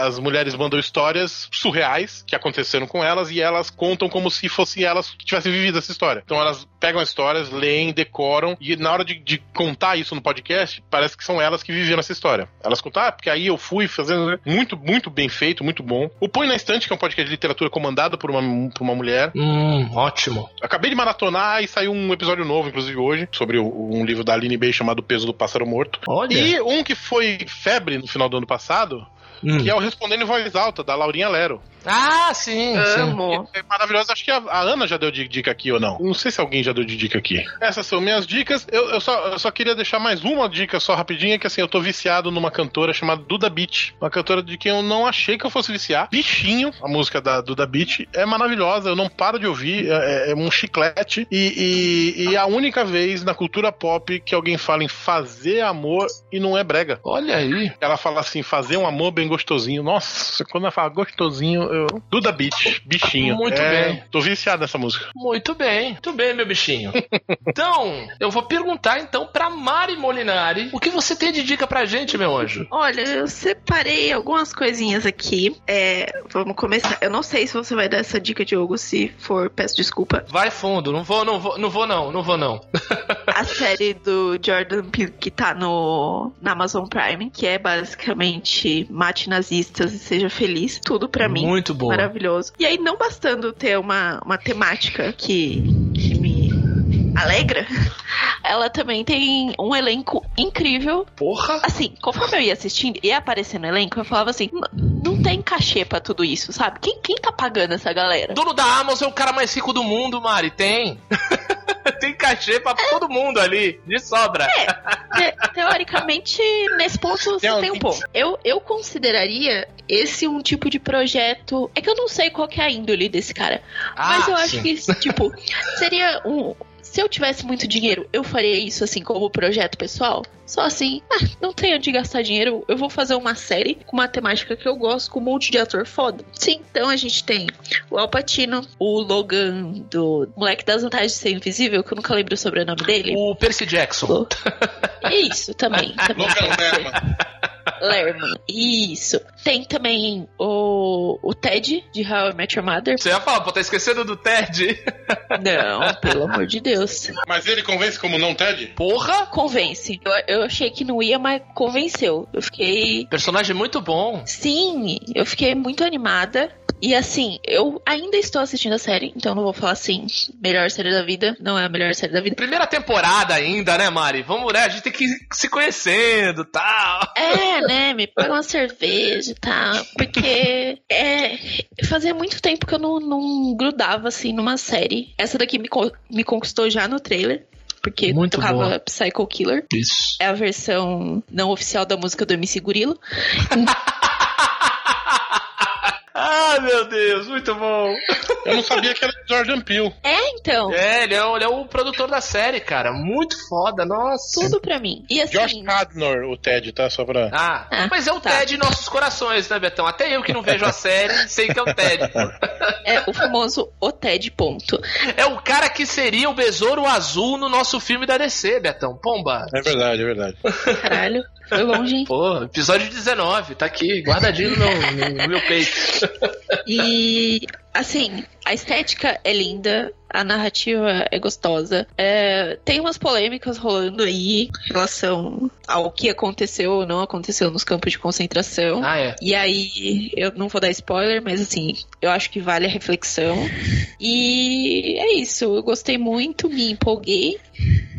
S2: as mulheres mandam histórias surreais que aconteceram com elas e elas contam como se fossem elas que tivessem vivido essa história. Então elas pegam as histórias, leem, decoram e na hora de, de contar isso no podcast, parece que são elas que viveram essa história. Elas contam, ah, porque aí eu fui fazendo muito, muito bem feito, muito bom. O Põe na Estante, que é um podcast de literatura comandado por uma, por uma mulher,
S1: Hum, ótimo.
S2: Acabei de maratonar e saiu um episódio novo, inclusive hoje, sobre o- um livro da Aline Bay chamado Peso do Pássaro Morto.
S1: Olha.
S2: E um que foi febre no final do ano passado,
S1: Hum.
S2: que é o Respondendo em Voz Alta, da Laurinha Lero.
S1: Ah, sim.
S7: Amo.
S2: É maravilhoso. Acho que a, a Ana já deu de dica aqui ou não. Não sei se alguém já deu de dica aqui. Essas são minhas dicas. Eu, eu só, eu só queria deixar mais uma dica só rapidinha, que assim, eu tô viciado numa cantora chamada Duda Beat. Uma cantora de quem eu não achei que eu fosse viciar. Bichinho, a música da Duda Beat, é maravilhosa. Eu não paro de ouvir. É, é um chiclete. E, e, e é a única vez na cultura pop que alguém fala em fazer amor e não é brega.
S1: Olha aí.
S2: Ela fala assim, fazer um amor bem gostosinho. Nossa, quando ela fala gostosinho, eu... Duda Beat, bichinho.
S1: Muito
S2: É,
S1: bem.
S2: Tô viciado nessa música.
S1: Muito bem, muito bem, meu bichinho. Então, eu vou perguntar então pra Mari Molinari o que você tem de dica pra gente, meu anjo.
S7: Olha, eu separei algumas coisinhas aqui. É, vamos começar. Eu não sei se você vai dar essa dica, Diogo. Se for, peço desculpa.
S1: Vai fundo, não vou, não vou, não vou não, não vou não.
S7: A série do Jordan Peele que tá no, na Amazon Prime, que é basicamente mate nazistas e seja feliz. Tudo pra mim.
S1: Muito boa.
S7: Maravilhoso. E aí, não bastando ter uma, uma temática que, alegra, ela também tem um elenco incrível.
S1: Porra.
S7: Assim, conforme eu ia assistindo e ia aparecendo no elenco, eu falava assim: "N- não tem cachê pra tudo isso, sabe? Quem, quem tá pagando essa galera?
S1: Dono da Amazon é o cara mais rico do mundo, Mari, tem. tem cachê pra todo mundo ali, de sobra.
S7: Te- teoricamente, nesse ponto você
S2: Tem
S7: tem um pouco. Eu, eu consideraria esse um tipo de projeto. É que eu não sei qual que é a índole desse cara. Mas eu acho
S1: sim.
S7: que, tipo, seria um. Se eu tivesse muito dinheiro, eu faria isso assim como projeto pessoal? Só assim, ah, não tenho onde gastar dinheiro, eu vou fazer uma série com uma temática que eu gosto, com um monte de ator foda. Sim, então a gente tem o Al Pacino, o Logan do Moleque das Vantagens de Ser Invisível, que eu nunca lembro o sobrenome dele.
S1: O Percy Jackson.
S7: Isso, também. também
S2: Logan. Lerman.
S7: Lerman. Isso. Tem também o, o Ted, de How I Met Your Mother.
S1: Você ia falar, pô, tá esquecendo do Ted?
S7: Não, pelo amor de Deus.
S2: Mas ele convence como não Ted?
S1: Porra!
S7: Convence. Eu, eu achei que não ia, mas convenceu. Eu fiquei.
S1: Personagem muito bom.
S7: Sim, eu fiquei muito animada. E assim, eu ainda estou assistindo a série, então não vou falar assim, melhor série da vida, não é a melhor série da vida.
S1: Primeira temporada ainda, né, Mari? Vamos, né? A gente tem que ir se conhecendo tal.
S7: É, né? Me pega uma cerveja e tal. Porque é, fazia muito tempo que eu não, não grudava assim numa série. Essa daqui me, me conquistou já no trailer. Porque
S1: Muito
S7: tocava
S1: boa.
S7: Psycho Killer.
S1: Isso.
S7: É a versão não oficial da música do MC Gorila.
S1: ah, meu Deus, muito bom.
S2: Eu não sabia que era Jordan Peele.
S7: É, então.
S1: É, ele é, o- ele é o produtor da série, cara. Muito foda, nossa.
S7: Tudo pra mim. E assim.
S2: Josh Cadnor, o Ted, tá? Só pra.
S1: Ah,
S7: Ah,
S1: mas é o
S7: tá.
S1: Ted em nossos corações, né, Betão? Até eu que não vejo a série, sei que é o Ted.
S7: É o famoso O Ted ponto.
S1: É o cara que seria o Besouro Azul no nosso filme da DC, Betão. Pomba.
S2: É verdade, é verdade.
S7: Caralho, foi longe, hein?
S1: Pô, episódio 19, tá aqui, guardadinho no, no- no meu peito.
S7: E assim, a estética é linda, a narrativa é gostosa. É, tem umas polêmicas rolando aí em relação ao que aconteceu ou não aconteceu nos campos de concentração.
S1: Ah, é.
S7: E aí, eu não vou dar spoiler, mas assim, eu acho que vale a reflexão. E é isso, eu gostei muito, me empolguei.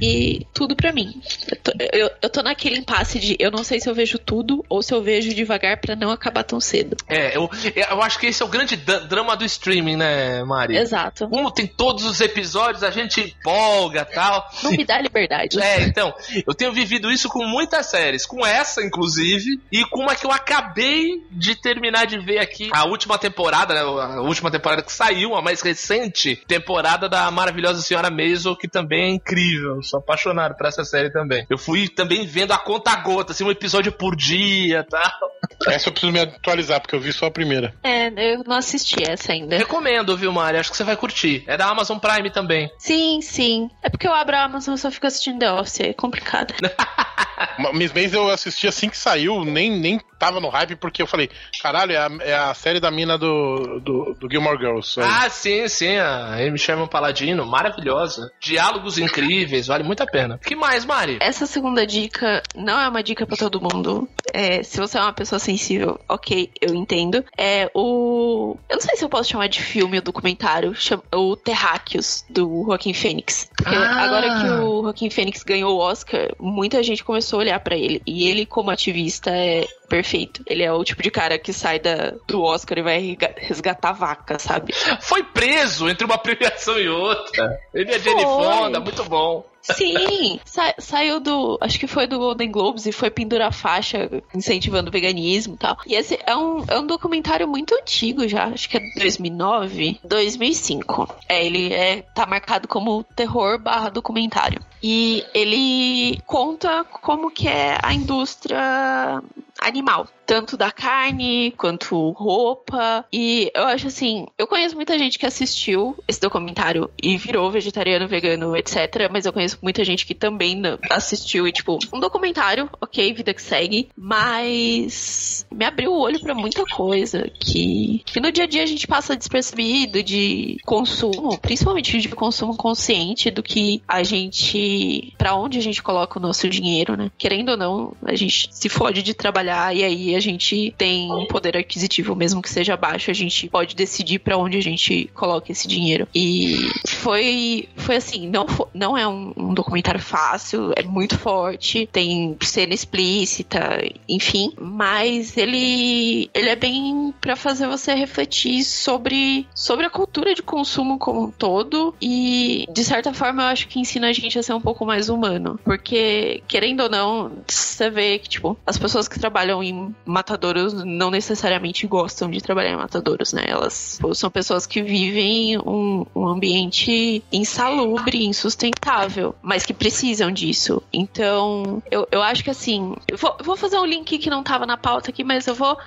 S7: E tudo pra mim. Eu tô, eu- eu tô naquele impasse de eu não sei se eu vejo tudo ou se eu vejo devagar pra não acabar tão cedo.
S1: É, eu, eu acho que esse é o grande drama do streaming, né, Mari?
S7: Exato.
S1: Como tem todos os episódios, a gente empolga tal.
S7: Não me dá liberdade.
S1: É, então, eu tenho vivido isso com muitas séries, com essa, inclusive, e com uma que eu acabei de terminar de ver aqui, a última temporada, né, a última temporada que saiu, a mais recente temporada da maravilhosa Senhora Maisel, que também é incrível, sou apaixonado por essa série também. Eu fui também vendo a conta gota, assim, um episódio por dia tal.
S2: Essa eu preciso me atualizar, porque eu vi só a primeira.
S7: É, eu não assisti essa ainda.
S1: Recomendo, viu, Mari? Acho que você vai curtir. É da Amazon Prime também.
S7: Sim, sim. É porque eu abro a Amazon e só fico assistindo The Office, é complicado.
S2: Miss Maisel eu assisti assim que saiu, nem, nem tava no hype, porque eu falei, caralho, é a, é a série da mina do, do, do Gilmore Girls.
S1: Ah, sim, sim, a Amy Sherman Paladino, maravilhosa. Diálogos incríveis, vale muito a pena. que mais, Mari?
S7: Essa segunda dica não é uma dica pra todo mundo. É, se você é uma pessoa sensível, ok, eu entendo. É o. Eu não sei se eu posso chamar de filme ou documentário, chama- o Terráqueos, do Joaquim Fênix. Porque
S1: Ah.
S7: Agora que o Joaquim Fênix ganhou o Oscar, muita gente começou a olhar pra ele. E ele, como ativista, é perfeito. Ele é o tipo de cara que sai da, do Oscar e vai resgatar vaca, sabe?
S1: Foi preso entre uma premiação e outra. Ele é Jenny. Fonda, muito bom.
S7: Sim, sa- saiu do. Acho que foi do Golden Globes e foi pendurar faixa incentivando o veganismo e tal. E esse é um, é um documentário muito antigo já, acho que é 2009, 2005. É, ele é, tá marcado como terror barra documentário. E ele conta como que é a indústria animal. Tanto da carne quanto roupa. E eu acho assim, eu conheço muita gente que assistiu esse documentário e virou vegetariano, vegano, etc. Mas eu conheço muita gente que também assistiu e, tipo, um documentário, ok, vida que segue. Mas me abriu o olho pra muita coisa que, que no dia a dia a gente passa despercebido de consumo, principalmente de consumo consciente do que a gente. pra onde a gente coloca o nosso dinheiro, né? Querendo ou não, a gente se fode de trabalhar e aí a gente tem um poder aquisitivo, mesmo que seja baixo, a gente pode decidir pra onde a gente coloca esse dinheiro. E foi, foi assim, não, não é um, um documentário fácil, é muito forte, tem cena explícita, enfim, mas ele, ele é bem pra fazer você refletir sobre, sobre a cultura de consumo como um todo e, de certa forma, eu acho que ensina a gente a ser um pouco mais humano, porque, querendo ou não, você vê que, tipo, as pessoas que trabalham em matadouros não necessariamente gostam de trabalhar em matadouros, né? Elas são pessoas que vivem um, um ambiente insalubre, insustentável, mas que precisam disso. Então, eu, eu acho que assim, eu vou, eu vou fazer um link que não tava na pauta aqui, mas eu vou.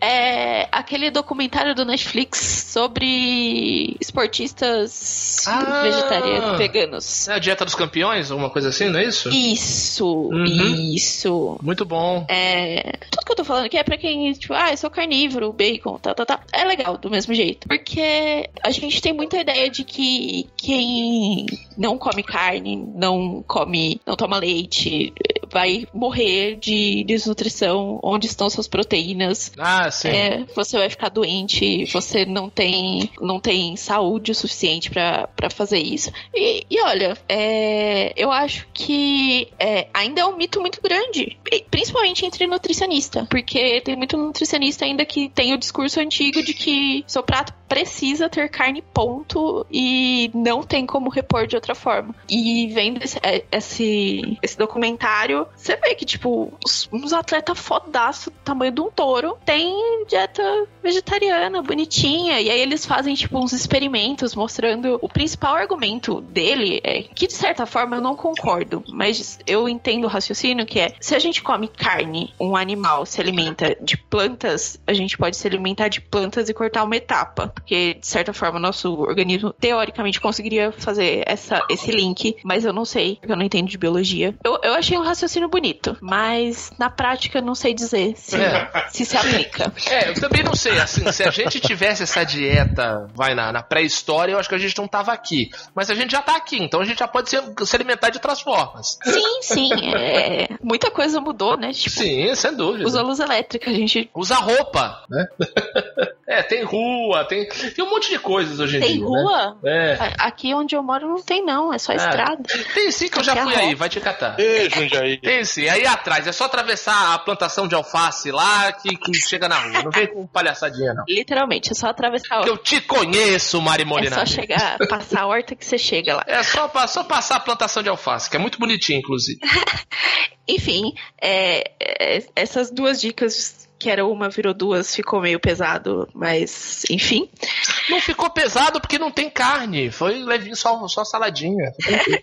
S7: É aquele documentário do Netflix sobre esportistas
S1: Ah!
S7: vegetarianos, veganos.
S1: É a dieta dos campeões, alguma coisa assim, não é isso?
S7: Isso,
S1: Uhum.
S7: isso.
S1: Muito bom.
S7: É, tudo que eu tô falando aqui é pra quem, tipo, ah, eu sou carnívoro, bacon, tá, tá, tá. É legal do mesmo jeito. Porque a gente tem muita ideia de que quem não come carne, não come, não toma leite, vai morrer de desnutrição, onde estão suas proteínas.
S1: Ah, sim.
S7: É, você vai ficar doente, você não tem, não tem saúde o suficiente pra pra fazer isso. E, e olha, é, eu acho que é, ainda é um mito muito grande, principalmente entre nutricionista, porque tem muito nutricionista ainda que tem o discurso antigo de que seu prato precisa ter carne ponto e não tem como repor de outra forma. E vendo esse, é, esse, esse documentário, você vê que, tipo, uns atletas fodaço, tamanho de um touro, tem dieta vegetariana, bonitinha. E aí eles fazem, tipo, uns experimentos mostrando o principal argumento dele, é, que de certa forma eu não concordo, mas eu entendo o raciocínio que é, se a gente come carne, um animal se alimenta de plantas, a gente pode se alimentar de plantas e cortar uma etapa. Porque, de certa forma, nosso organismo, teoricamente, conseguiria fazer essa, esse link, mas eu não sei, porque eu não entendo de biologia. Eu, eu achei um raciocínio bonito, mas na prática eu não sei dizer se
S1: É.
S7: se, se aplica.
S1: É, eu também não sei, assim, se a gente tivesse essa dieta, vai na, na pré-história, eu acho que a gente não tava aqui. Mas a gente já tá aqui, então a gente já pode se, se alimentar de outras formas.
S7: Sim, sim. é, muita coisa mudou, né? Tipo,
S1: Sim, sem dúvida.
S7: Usa luz elétrica, a gente
S1: Usa roupa, né? é, tem rua, tem, tem um monte de coisas hoje em
S7: tem
S1: dia.
S7: rua.
S1: Né? É.
S7: Aqui onde eu moro não tem, não. É só
S1: Ah.
S7: estrada.
S1: Tem sim que eu já
S7: Qualquer
S1: fui aí, vai te catar.
S2: Ei, Jundiaí.
S1: Tem sim, aí atrás, é só atravessar a plantação de alface lá que, que chega na rua. Não vem com palhaçadinha, não.
S7: Literalmente, é só atravessar a horta.
S1: Eu te conheço, Mari
S7: É
S1: Molinari.
S7: só chegar, passar a horta que você chega lá.
S1: É só, só passar a plantação de alface, que é muito bonitinho, inclusive.
S7: Enfim, é, é, essas duas dicas, que era uma, virou duas, ficou meio pesado, mas enfim.
S1: Não ficou pesado porque não tem carne. Foi levinho, só, só saladinha.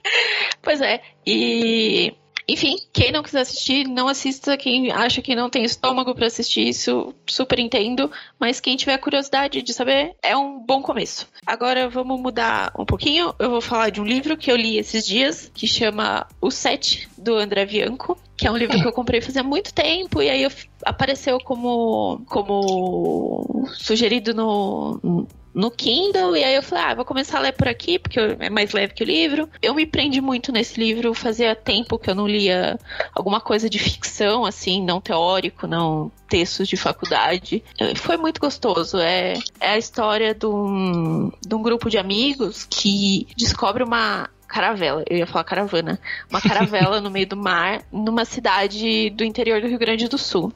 S7: Pois é, e. Enfim, quem não quiser assistir, não assista. Quem acha que não tem estômago pra assistir isso, super entendo. Mas quem tiver curiosidade de saber, é um bom começo. Agora vamos mudar um pouquinho. Eu vou falar de um livro que eu li esses dias, que chama O Sete, do André Bianco. Que é um livro que eu comprei fazia muito tempo, e aí eu- apareceu como, como sugerido no, no Kindle, e aí eu falei, ah, vou começar a ler por aqui, porque é mais leve que o livro. Eu me prendi muito nesse livro, fazia tempo que eu não lia alguma coisa de ficção, assim, não teórico, não textos de faculdade. Eh, Foi muito gostoso. É, é a história de um, de um grupo de amigos que descobre uma caravela, eu ia falar caravana, uma caravela no meio do mar, numa cidade do interior do Rio Grande do Sul.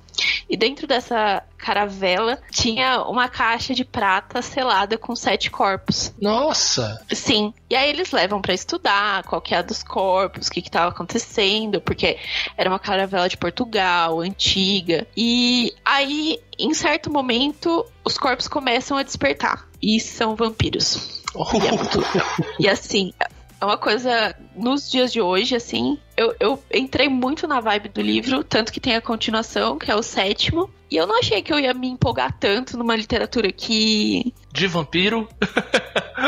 S7: E dentro dessa caravela tinha uma caixa de prata selada com sete corpos.
S1: Nossa!
S7: Sim. E aí eles levam pra estudar qual que é a dos corpos, o que que tava acontecendo, porque era uma caravela de Portugal, antiga. E aí, em certo momento, os corpos começam a despertar. E são vampiros. E é muito. E assim, é uma coisa nos dias de hoje, assim. Eu, eu entrei muito na vibe do livro, tanto que tem a continuação, que é o sétimo. E eu não achei que eu ia me empolgar tanto numa literatura que.
S1: De vampiro.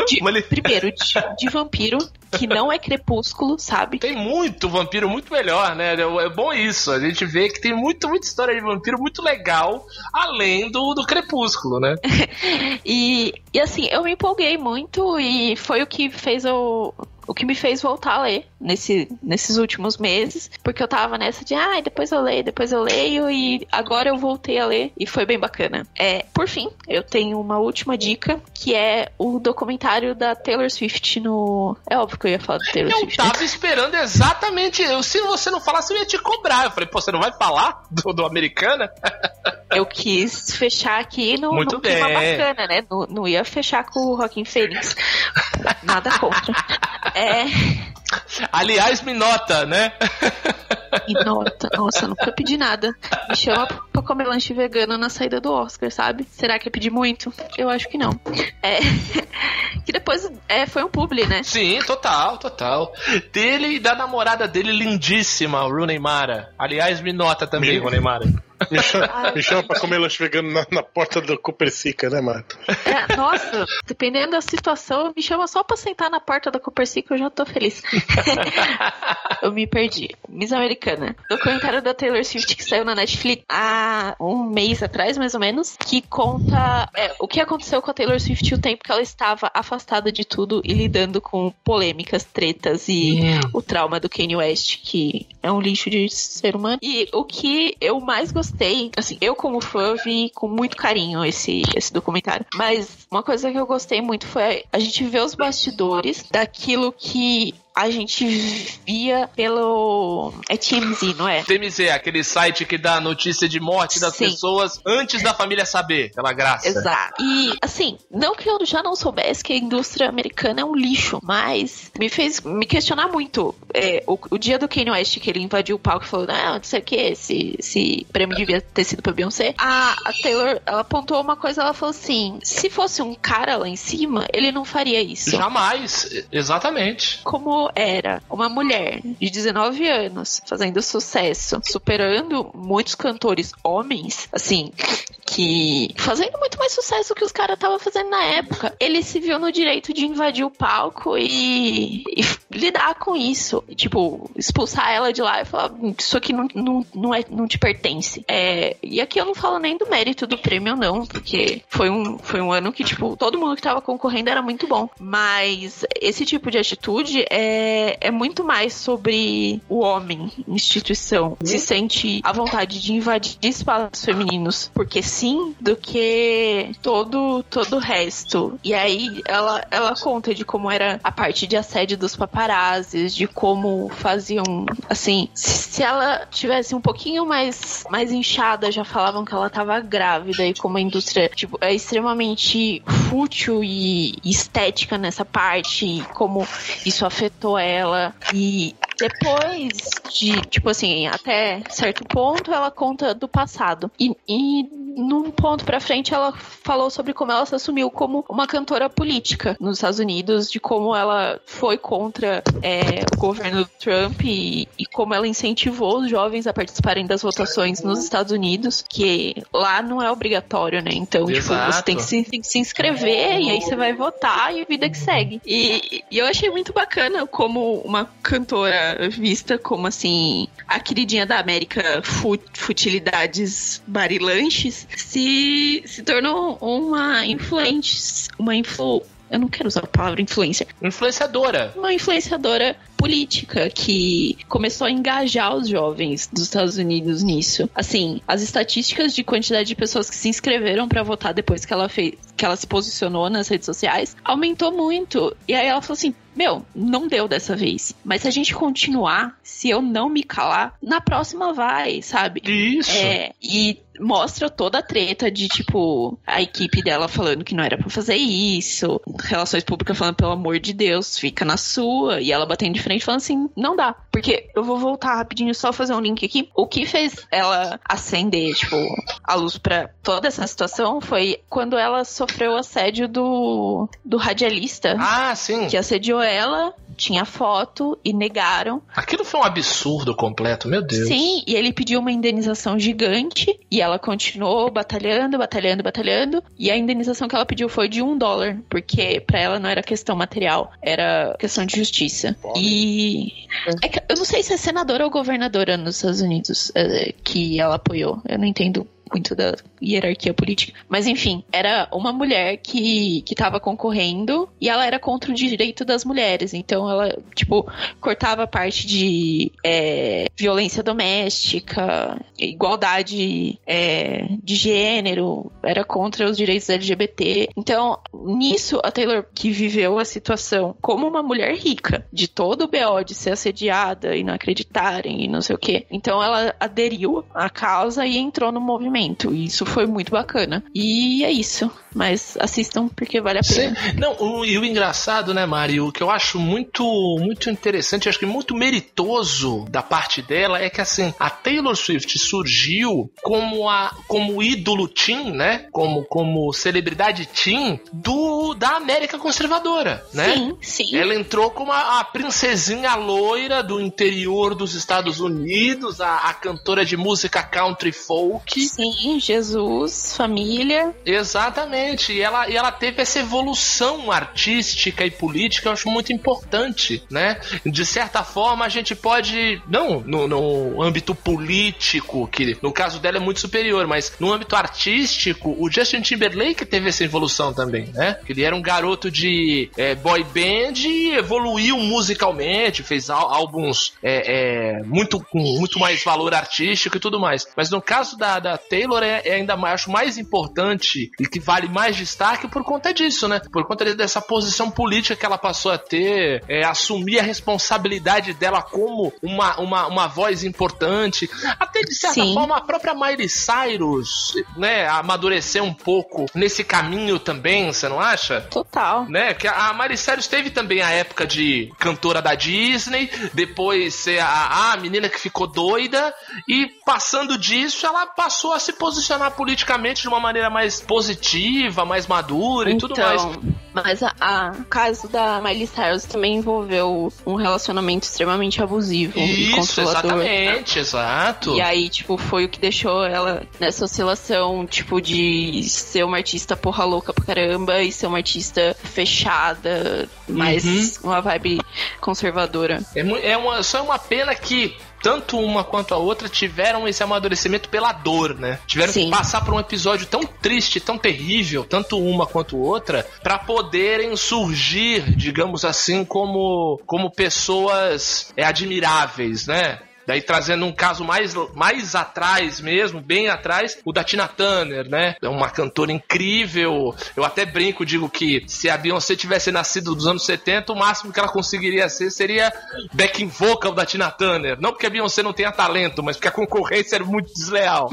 S7: de-
S1: li-
S7: primeiro, de, de vampiro, que não é crepúsculo, sabe?
S1: Tem muito vampiro muito melhor, né? É bom isso. A gente vê que tem muito, muita história de vampiro muito legal, além do, do crepúsculo, né?
S7: E, e assim, eu me empolguei muito e foi o que fez eu. O que me fez voltar a ler nesse, nesses últimos meses, porque eu tava nessa de, ah, depois eu leio, depois eu leio, e agora eu voltei a ler e foi bem bacana. É, por fim, eu tenho uma última dica, que é o documentário da Taylor Swift no. É óbvio que eu ia falar do Taylor
S1: Eu
S7: Swift. né?
S1: tava esperando exatamente. Eu, se você não falasse, eu ia te cobrar. Eu falei, pô, você não vai falar do, do Americana?
S7: Eu quis fechar aqui no,
S1: Muito
S7: no clima
S1: bem.
S7: bacana, né? Não, não ia fechar com o Rockin' Phoenix. Nada contra. É.
S1: Aliás, me nota, né?
S7: E nota. Nossa, nunca pedi nada. Me chama pra comer lanche vegano na saída do Oscar, sabe? Será que eu pedi muito? Eu acho que não. É. Que depois é, foi um publi, né?
S1: Sim, total, total. Dele e da namorada dele, lindíssima, Rooney Mara. Aliás, me nota também,
S2: Me-
S1: Rooney Mara.
S2: Me chama, me chama pra comer lanche vegano na, na porta do Copercica, né, Marta?
S7: É, nossa, dependendo da situação, me chama só pra sentar na porta da Copercica, eu já tô feliz. eu me perdi. Miss Americana. Documentário da Taylor Swift que saiu na Netflix há um mês atrás, mais ou menos, que conta é, o que aconteceu com a Taylor Swift e o tempo que ela estava afastada de tudo e lidando com polêmicas, tretas e o trauma do Kanye West, que é um lixo de ser humano. E o que eu mais gostei, assim, eu como fã vi com muito carinho esse, esse documentário. Mas uma coisa que eu gostei muito foi a gente ver os bastidores daquilo que a gente via pelo. É TMZ, não é?
S1: TMZ, aquele site que dá notícia de morte das
S7: Sim.
S1: pessoas antes da família saber, pela graça.
S7: Exato. E, assim, não que eu já não soubesse que a indústria americana é um lixo, mas me fez me questionar muito. É, o, o dia do Kanye West, que ele invadiu o palco e falou: Não, não sei o que, esse, esse prêmio devia ter sido pra Beyoncé. A, a Taylor, ela apontou uma coisa, ela falou assim: se fosse um cara lá em cima, ele não faria isso.
S1: Jamais, exatamente.
S7: como era uma mulher de 19 anos fazendo sucesso, superando muitos cantores homens, assim, que fazendo muito mais sucesso que os caras estavam fazendo na época. Ele se viu no direito de invadir o palco e, e lidar com isso. E, tipo, expulsar ela de lá e falar: "Hum, Isso aqui não, não, não, é, não te pertence. É, e aqui eu não falo nem do mérito do prêmio, não, porque foi um, foi um ano que, tipo, todo mundo que tava concorrendo era muito bom. Mas esse tipo de atitude é, é muito mais sobre o homem, instituição, se sente à vontade de invadir espaços femininos, porque sim, do que todo, todo o resto. E aí ela, ela conta de como era a parte de assédio dos paparazzis, de como faziam, assim, se, se ela tivesse um pouquinho mais, mais inchada, já falavam que ela tava grávida e como a indústria, tipo, é extremamente fútil e estética nessa parte, e como isso afetou ela. E depois de, tipo assim, até certo ponto, ela conta do passado. E, e num ponto pra frente, ela falou sobre como ela se assumiu como uma cantora política nos Estados Unidos, de como ela foi contra é, o governo do Trump e, e como ela incentivou os jovens a participarem das votações nos Estados Unidos, que lá não é obrigatório, né? Então, tipo,
S1: Exato.
S7: você tem que se, tem que se inscrever e aí você vai votar e a vida que segue. E, e eu achei muito bacana como uma cantora vista como assim a queridinha da América fu- futilidades barilanches se, se tornou uma influente, uma influ eu não quero usar a palavra influência,
S1: Influenciadora.
S7: uma influenciadora política que começou a engajar os jovens dos Estados Unidos nisso. Assim, as estatísticas de quantidade de pessoas que se inscreveram pra votar depois que ela fez, que ela se posicionou nas redes sociais, aumentou muito. E aí ela falou assim: "Meu, não deu dessa vez. Mas se a gente continuar, se eu não me calar, na próxima vai, sabe?"
S1: Isso.
S7: É, e mostra toda a treta de, tipo, a equipe dela falando que não era pra fazer isso, relações públicas falando, pelo amor de Deus, fica na sua, e ela batendo de frente falando assim, não dá. Porque eu vou voltar rapidinho só fazer um link aqui. O que fez ela acender, tipo, a luz pra toda essa situação foi quando ela sofreu o assédio do, do radialista
S1: Ah, sim.
S7: que assediou ela, tinha foto e negaram.
S1: Aquilo foi um absurdo completo, meu Deus.
S7: Sim, e ele pediu uma indenização gigante e ela continuou batalhando, batalhando, batalhando. E a indenização que ela pediu foi de um dólar, porque pra ela não era questão material, era questão de justiça. E é eu não sei se é senadora ou governadora nos Estados Unidos é, que ela apoiou. Eu não entendo muito da hierarquia política. Mas enfim, era uma mulher que, que tava concorrendo e ela era contra o direito das mulheres. Então ela, tipo, cortava a parte de é, violência doméstica, igualdade é, de gênero, era contra os direitos LGBT. Então, nisso, a Taylor, que viveu a situação como uma mulher rica, de todo o BO de ser assediada e não acreditarem e não sei o quê. Então ela aderiu à causa e entrou no movimento momento. E isso foi muito bacana. E é isso. Mas assistam porque vale a pena.
S1: Sim. Não, o, e o engraçado, né, Mário, o que eu acho muito, muito interessante, acho que muito meritoso da parte dela é que assim, a Taylor Swift surgiu como a como ídolo teen, né? Como como celebridade teen do da América conservadora, né?
S7: Sim, sim.
S1: Ela entrou como a, a princesinha loira do interior dos Estados Unidos, a, a cantora de música country folk.
S7: Sim, Jesus, família.
S1: Exatamente. E ela, e ela teve essa evolução artística e política, eu acho muito importante, né? De certa forma, a gente pode, não no, no âmbito político, que no caso dela é muito superior, mas no âmbito artístico, o Justin Timberlake teve essa evolução também, né? Ele era um garoto de é, boy band e evoluiu musicalmente, fez ál- álbuns é, é, muito com muito mais valor artístico e tudo mais. Mas no caso da, da Taylor é, é ainda mais, acho mais importante e que vale mais destaque por conta disso, né? Por conta dessa posição política que ela passou a ter, é, assumir a responsabilidade dela como uma, uma, uma voz importante. Até de certa
S7: Sim.
S1: forma a própria Miley Cyrus, né, amadureceu um pouco nesse caminho também, você não acha?
S7: Total.
S1: né? Que a Miley Cyrus teve também a época de cantora da Disney, depois ser a, a menina que ficou doida, e passando disso, ela passou a se posicionar politicamente de uma maneira mais positiva, mais madura e tudo mais.
S7: Então, mas a, a- o caso da Miley Cyrus também envolveu um relacionamento extremamente abusivo e
S1: Isso,
S7: controlador.
S1: exatamente, exato.
S7: E aí, tipo, foi o que deixou ela nessa oscilação, tipo, de ser uma artista porra louca pra caramba e ser uma artista fechada, mas
S1: Uhum.
S7: uma vibe conservadora.
S1: É, é uma, só é uma pena que tanto uma quanto a outra tiveram esse amadurecimento pela dor, né? Tiveram
S7: Sim.
S1: que passar por um episódio tão triste, tão terrível, tanto uma quanto outra, pra poderem surgir, digamos assim, como, como pessoas é, admiráveis, né? Daí trazendo um caso mais, mais atrás mesmo, bem atrás, o da Tina Turner, né? É uma cantora incrível. Eu até brinco, digo que se a Beyoncé tivesse nascido dos anos 70, o máximo que ela conseguiria ser seria backing vocal da Tina Turner. Não porque a Beyoncé não tenha talento, mas porque a concorrência era muito desleal.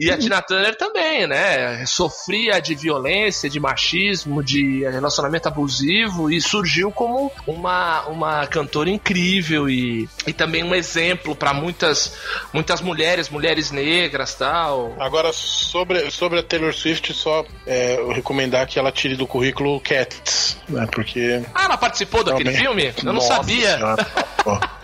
S1: E a Tina Turner também, né? Sofria de violência, de machismo, de relacionamento abusivo e surgiu como uma, uma cantora incrível e, e também um exemplo para muitas, muitas mulheres, mulheres negras tal.
S2: Agora, sobre, sobre a Taylor Swift, só é, eu recomendar que ela tire do currículo Cats, né? Porque.
S1: Ah, ela participou daquele
S2: realmente-
S1: filme? Eu não
S2: Nossa
S1: sabia.
S2: Senhora.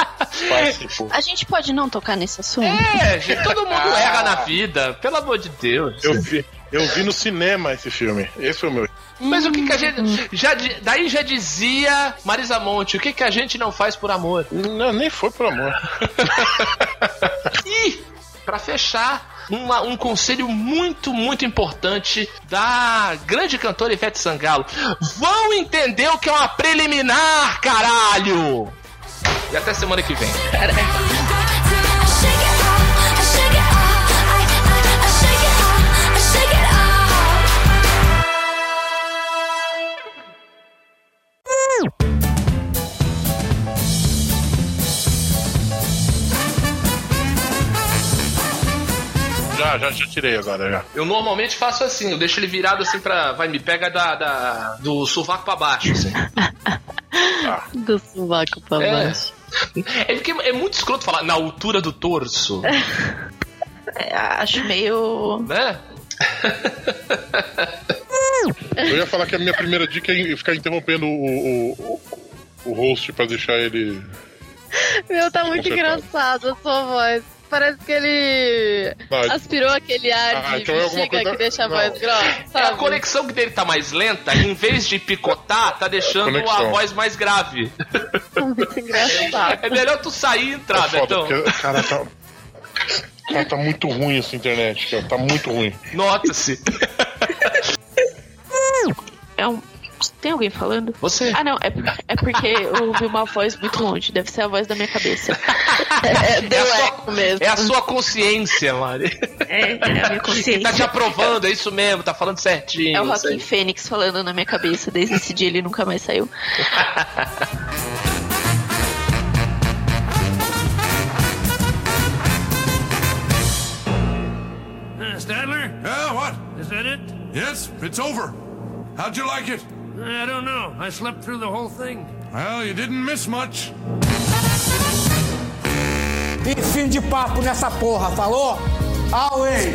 S2: Participou.
S7: A gente pode não tocar nesse assunto?
S1: É, gente, todo mundo
S2: Ah.
S1: erra na vida, pelo amor de Deus.
S2: Eu vi, eu vi no cinema esse filme. Esse foi o meu.
S1: Mas o que, que a gente. Já, daí já dizia Marisa Monte, o que, que a gente não faz por amor?
S2: Não, nem foi por amor.
S1: E, pra fechar, uma- um conselho muito, muito importante da grande cantora Ivete Sangalo. Vão entender o que é uma preliminar, caralho! E até semana que vem.
S2: Já, já, já tirei agora, já.
S1: Eu normalmente faço assim, eu deixo ele virado assim pra. Vai, me pega da, da- do sovaco pra baixo, assim.
S3: Do sovaco pra
S1: É.
S3: baixo.
S1: É porque é muito escroto falar na altura do torso,
S7: É, acho meio.
S1: né?
S2: Eu ia falar que a minha primeira dica é ficar interrompendo o, o, o, host pra deixar ele.
S3: Meu, tá muito engraçado a sua voz. Parece que ele
S2: Vai.
S3: aspirou aquele ar
S2: Ah,
S3: de
S2: então é
S3: bexiga
S2: coisa-
S3: que deixa a
S2: não.
S3: voz grossa,
S1: É, a conexão dele tá mais lenta, em vez de picotar, tá deixando
S2: Conexão.
S1: a voz mais grave.
S3: Muito engraçado.
S1: É melhor tu sair e entrar,
S2: É foda,
S1: Betão.
S2: porque, cara, tá. Cara, tá muito ruim essa internet, cara. Tá muito ruim.
S1: Nota-se.
S7: É um. Tem alguém falando?
S1: Você.
S7: Ah, não, é, é porque eu ouvi uma voz muito longe. Deve ser a voz da minha cabeça.
S3: É, deu
S1: É a sua-
S3: mesmo.
S1: É a sua consciência, Mari.
S7: É, é a minha
S1: Que
S7: consciência.
S1: tá te aprovando, é isso mesmo, tá falando certinho.
S7: É o. Joaquim Fênix falando na minha cabeça. Desde esse dia ele nunca mais saiu.
S8: Yes, it's over. How'd you like it?
S9: I don't know. I slept through the whole thing.
S8: Well, you didn't miss much.
S10: E fim de papo nessa porra, falou? Away!